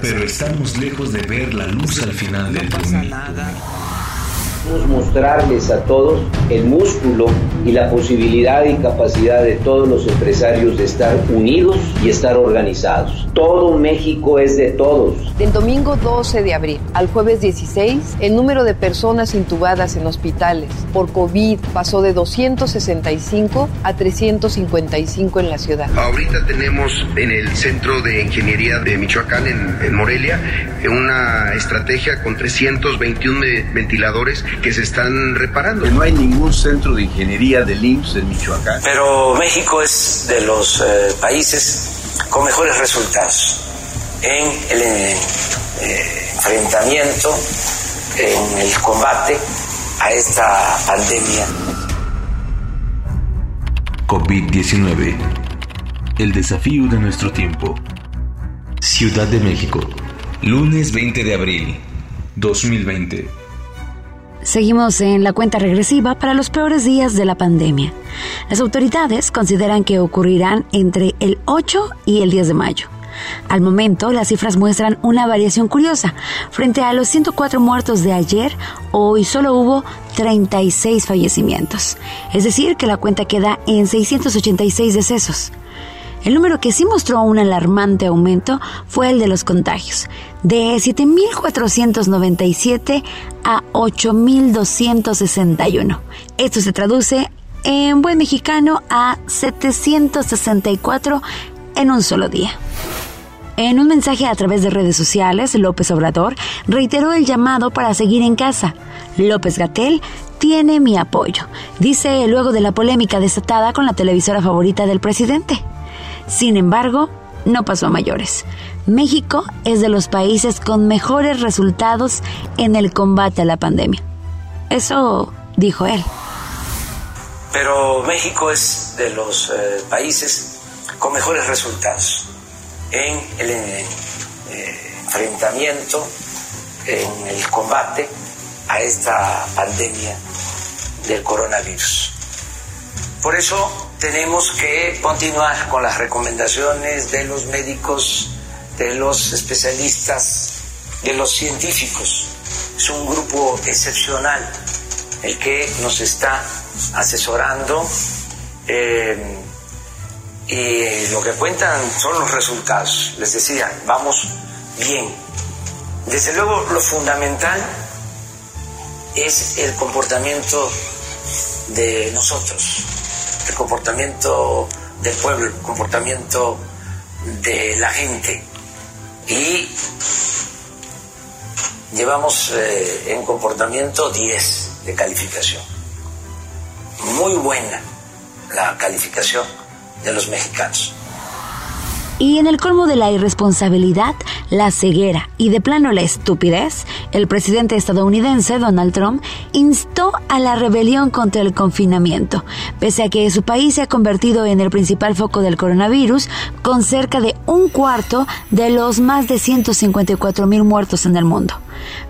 Pero estamos lejos de ver la luz al final del túnel. mostrarles a todos el músculo y la posibilidad y capacidad de todos los empresarios de estar unidos y estar organizados. Todo México es de todos. Del domingo 12 de abril al jueves 16, el número de personas intubadas en hospitales por COVID pasó de 265 a 355 en la ciudad. Ahorita tenemos en el Centro de Ingeniería de Michoacán, en, en Morelia, una estrategia con 321 ventiladores que se están reparando. No hay ningún centro de ingeniería del IMSS en Michoacán. Pero México es de los eh, países con mejores resultados en el eh, eh, enfrentamiento, en el combate a esta pandemia. COVID-19. El desafío de nuestro tiempo. Ciudad de México. Lunes 20 de abril 2020. Seguimos en la cuenta regresiva para los peores días de la pandemia. Las autoridades consideran que ocurrirán entre el 8 y el 10 de mayo. Al momento, las cifras muestran una variación curiosa. Frente a los 104 muertos de ayer, hoy solo hubo 36 fallecimientos. Es decir, que la cuenta queda en 686 decesos. El número que sí mostró un alarmante aumento fue el de los contagios, de 7.497 a 8.261. Esto se traduce en buen mexicano a 764 en un solo día. En un mensaje a través de redes sociales, López Obrador reiteró el llamado para seguir en casa. López Gatel tiene mi apoyo, dice luego de la polémica desatada con la televisora favorita del presidente. Sin embargo, no pasó a mayores. México es de los países con mejores resultados en el combate a la pandemia. Eso dijo él. Pero México es de los eh, países con mejores resultados en el eh, enfrentamiento, en el combate a esta pandemia del coronavirus. Por eso tenemos que continuar con las recomendaciones de los médicos, de los especialistas, de los científicos. Es un grupo excepcional el que nos está asesorando eh, y lo que cuentan son los resultados. Les decía, vamos bien. Desde luego lo fundamental es el comportamiento de nosotros, el comportamiento del pueblo, el comportamiento de la gente. Y llevamos eh, en comportamiento 10 de calificación. Muy buena la calificación de los mexicanos. Y en el colmo de la irresponsabilidad, la ceguera y de plano la estupidez, el presidente estadounidense Donald Trump instó a la rebelión contra el confinamiento, pese a que su país se ha convertido en el principal foco del coronavirus, con cerca de un cuarto de los más de 154 mil muertos en el mundo.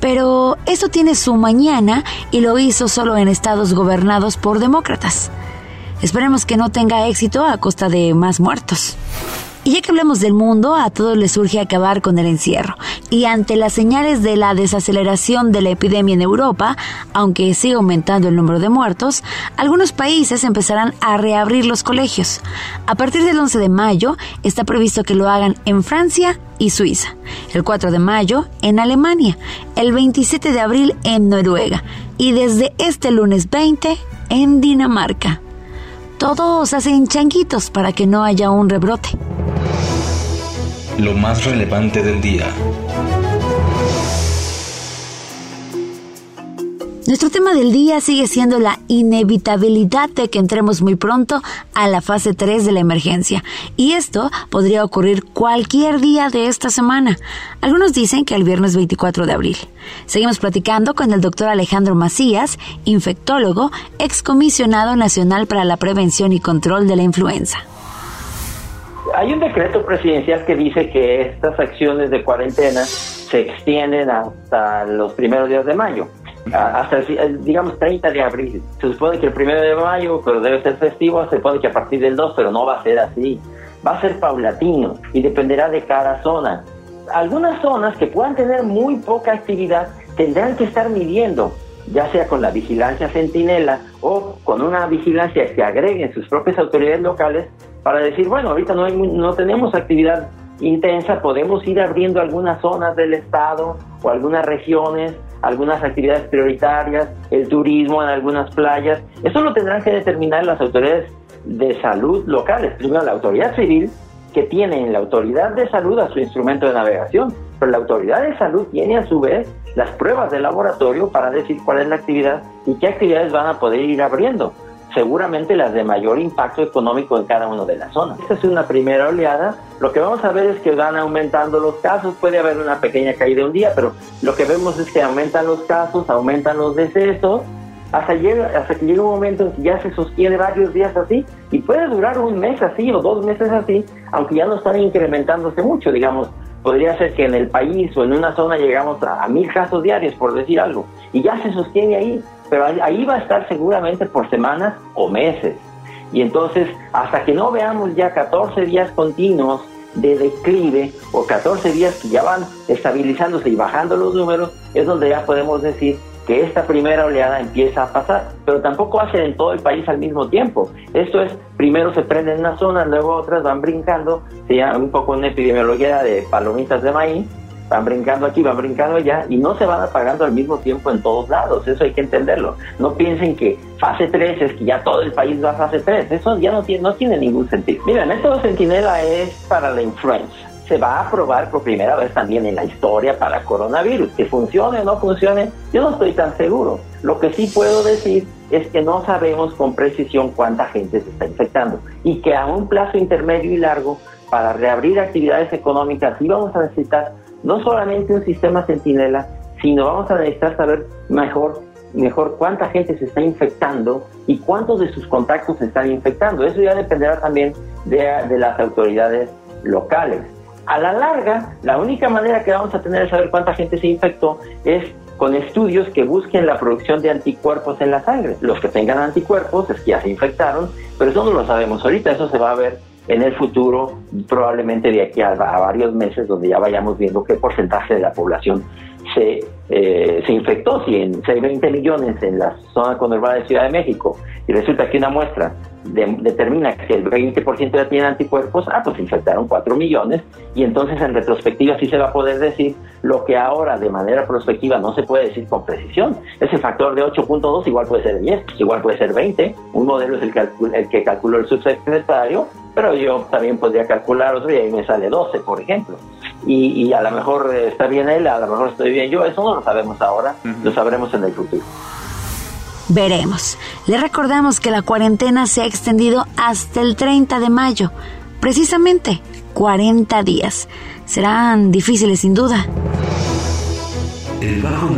Pero esto tiene su mañana y lo hizo solo en estados gobernados por demócratas. Esperemos que no tenga éxito a costa de más muertos. Y ya que hablamos del mundo, a todos les surge acabar con el encierro. Y ante las señales de la desaceleración de la epidemia en Europa, aunque sigue aumentando el número de muertos, algunos países empezarán a reabrir los colegios. A partir del 11 de mayo está previsto que lo hagan en Francia y Suiza, el 4 de mayo en Alemania, el 27 de abril en Noruega y desde este lunes 20 en Dinamarca. Todos hacen changuitos para que no haya un rebrote lo más relevante del día. Nuestro tema del día sigue siendo la inevitabilidad de que entremos muy pronto a la fase 3 de la emergencia. Y esto podría ocurrir cualquier día de esta semana. Algunos dicen que el viernes 24 de abril. Seguimos platicando con el doctor Alejandro Macías, infectólogo, excomisionado nacional para la prevención y control de la influenza. Hay un decreto presidencial que dice que estas acciones de cuarentena se extienden hasta los primeros días de mayo hasta digamos 30 de abril. Se supone que el primero de mayo, pero debe ser festivo, se supone que a partir del 2, pero no va a ser así. Va a ser paulatino y dependerá de cada zona. Algunas zonas que puedan tener muy poca actividad tendrán que estar midiendo, ya sea con la vigilancia centinela o con una vigilancia que agreguen sus propias autoridades locales para decir, bueno, ahorita no, hay, no tenemos actividad intensa, podemos ir abriendo algunas zonas del estado o algunas regiones algunas actividades prioritarias, el turismo en algunas playas. Eso lo tendrán que determinar las autoridades de salud locales. Primero, la autoridad civil, que tiene en la autoridad de salud a su instrumento de navegación, pero la autoridad de salud tiene a su vez las pruebas de laboratorio para decir cuál es la actividad y qué actividades van a poder ir abriendo seguramente las de mayor impacto económico en cada una de las zonas. Esta es una primera oleada. Lo que vamos a ver es que van aumentando los casos. Puede haber una pequeña caída un día, pero lo que vemos es que aumentan los casos, aumentan los decesos, hasta, llega, hasta que llega un momento en que ya se sostiene varios días así y puede durar un mes así o dos meses así, aunque ya no están incrementándose mucho, digamos. Podría ser que en el país o en una zona llegamos a mil casos diarios, por decir algo, y ya se sostiene ahí pero ahí va a estar seguramente por semanas o meses. Y entonces, hasta que no veamos ya 14 días continuos de declive o 14 días que ya van estabilizándose y bajando los números, es donde ya podemos decir que esta primera oleada empieza a pasar, pero tampoco ser en todo el país al mismo tiempo. Esto es, primero se prende en una zona, luego otras van brincando, se llama un poco una epidemiología de palomitas de maíz, van brincando aquí, van brincando allá y no se van apagando al mismo tiempo en todos lados, eso hay que entenderlo. No piensen que fase 3 es que ya todo el país va a fase 3, eso ya no tiene, no tiene ningún sentido. Mira, el método Centinela es para la influenza. Se va a probar por primera vez también en la historia para coronavirus. Que funcione o no funcione, yo no estoy tan seguro. Lo que sí puedo decir es que no sabemos con precisión cuánta gente se está infectando y que a un plazo intermedio y largo para reabrir actividades económicas sí vamos a necesitar no solamente un sistema centinela, sino vamos a necesitar saber mejor, mejor cuánta gente se está infectando y cuántos de sus contactos se están infectando. Eso ya dependerá también de, las autoridades locales. A la larga, la única manera que vamos a tener de saber cuánta gente se infectó es con estudios que busquen la producción de anticuerpos en la sangre. Los que tengan anticuerpos es que ya se infectaron, pero eso no lo sabemos ahorita, eso se va a ver en el futuro, probablemente de aquí a, varios meses, donde ya vayamos viendo qué porcentaje de la población se, eh, se infectó. Si, en, si hay 20 millones en la zona conurbada de Ciudad de México y resulta que una muestra determina que el 20% ya tiene anticuerpos, ah, pues infectaron 4 millones y entonces en retrospectiva sí se va a poder decir lo que ahora de manera prospectiva no se puede decir con precisión. Ese factor de 8.2 igual puede ser 10, igual puede ser 20. Un modelo es el, el que calculó el subsecretario, pero yo también podría calcular otro y ahí me sale 12, por ejemplo. Y, y a lo mejor está bien él, a lo mejor estoy bien yo, eso no lo sabemos ahora, lo sabremos en el futuro. Veremos. Le recordamos que la cuarentena se ha extendido hasta el 30 de mayo. Precisamente 40 días. Serán difíciles sin duda. El bajo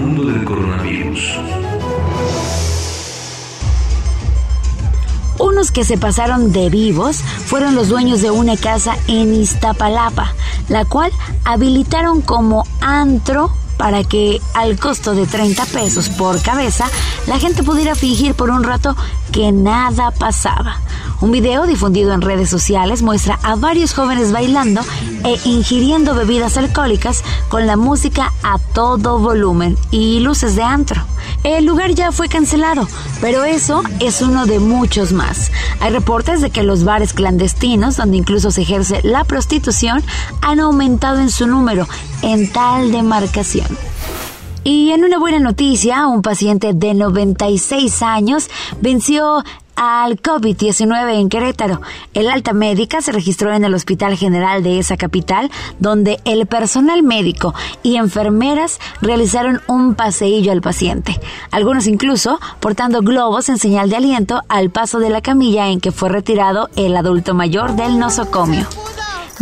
Unos que se pasaron de vivos fueron los dueños de una casa en Iztapalapa, la cual habilitaron como antro para que al costo de 30 pesos por cabeza la gente pudiera fingir por un rato que nada pasaba. Un video difundido en redes sociales muestra a varios jóvenes bailando e ingiriendo bebidas alcohólicas con la música a todo volumen y luces de antro. El lugar ya fue cancelado, pero eso es uno de muchos más. Hay reportes de que los bares clandestinos, donde incluso se ejerce la prostitución, han aumentado en su número en tal demarcación. Y en una buena noticia, un paciente de 96 años venció al COVID-19 en Querétaro. El alta médica se registró en el Hospital General de esa capital, donde el personal médico y enfermeras realizaron un paseillo al paciente. Algunos incluso portando globos en señal de aliento al paso de la camilla en que fue retirado el adulto mayor del nosocomio.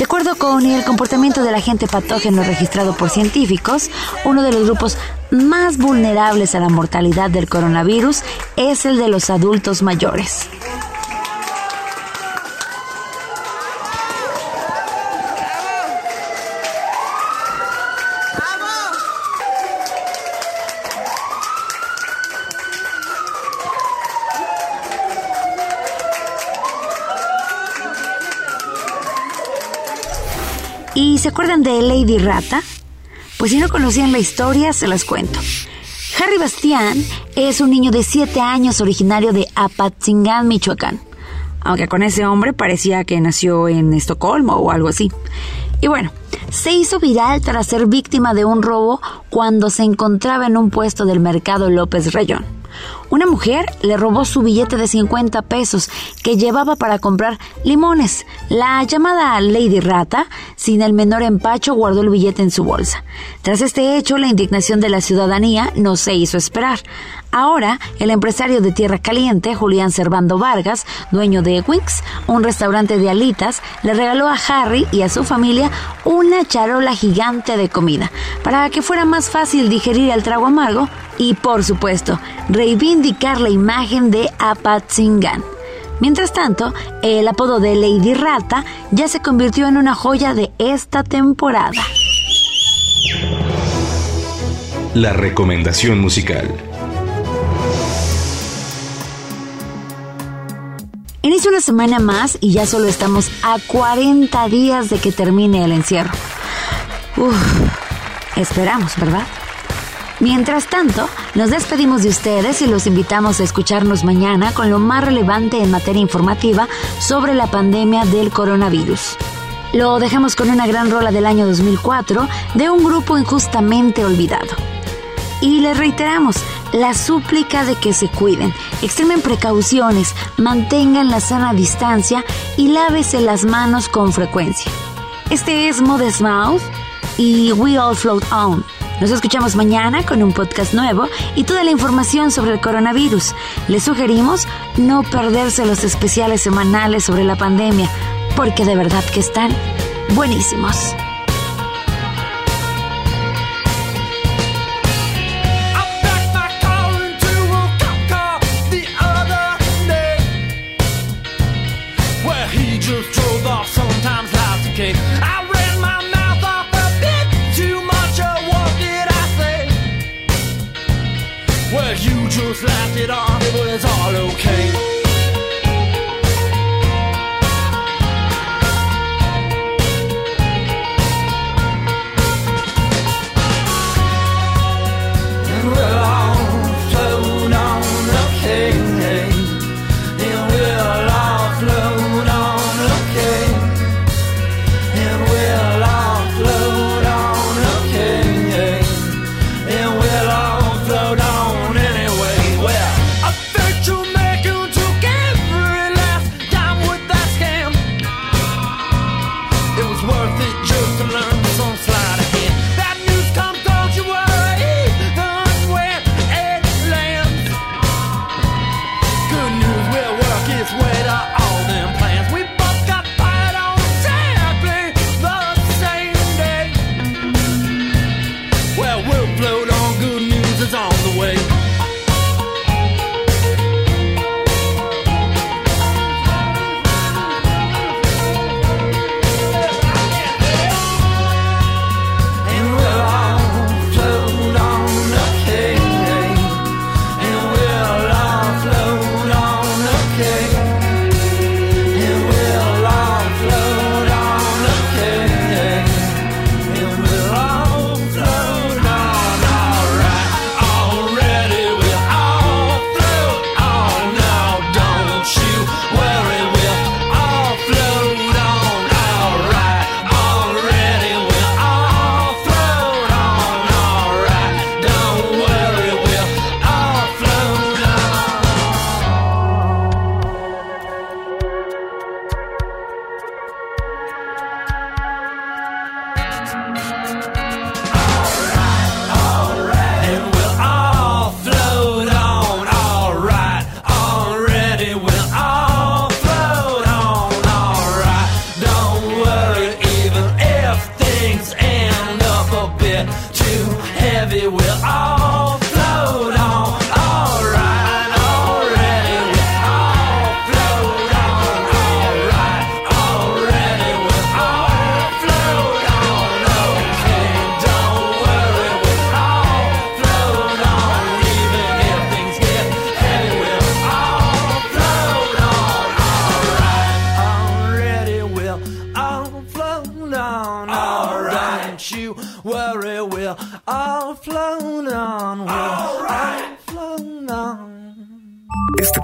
De acuerdo con el comportamiento del agente patógeno registrado por científicos, uno de los grupos más vulnerables a la mortalidad del coronavirus es el de los adultos mayores. ¿Y se acuerdan de Lady Rata? Pues si no conocían la historia, se las cuento. Harry Bastián es un niño de 7 años originario de Apatzingán, Michoacán. Aunque con ese hombre parecía que nació en Estocolmo o algo así. Y bueno, se hizo viral tras ser víctima de un robo cuando se encontraba en un puesto del mercado López Rayón. Una mujer le robó su billete de 50 pesos que llevaba para comprar limones. La llamada Lady Rata, sin el menor empacho, guardó el billete en su bolsa. Tras este hecho, la indignación de la ciudadanía no se hizo esperar. Ahora, el empresario de Tierra Caliente, Julián Servando Vargas, dueño de Winx, un restaurante de alitas, le regaló a Harry y a su familia una charola gigante de comida, para que fuera más fácil digerir el trago amargo y, por supuesto, reivindicar la imagen de Apatzingán. Mientras tanto, el apodo de Lady Rata ya se convirtió en una joya de esta temporada. La recomendación musical. Inicia una semana más y ya solo estamos a 40 días de que termine el encierro. Uf, esperamos, ¿verdad? Mientras tanto, nos despedimos de ustedes y los invitamos a escucharnos mañana con lo más relevante en materia informativa sobre la pandemia del coronavirus. Lo dejamos con una gran rola del año 2004 de un grupo injustamente olvidado. Y les reiteramos la súplica de que se cuiden, extremen precauciones, mantengan la sana distancia y lávese las manos con frecuencia. Este es Modest Mouth y We All Float On. Nos escuchamos mañana con un podcast nuevo y toda la información sobre el coronavirus. Les sugerimos no perderse los especiales semanales sobre la pandemia, porque de verdad que están buenísimos.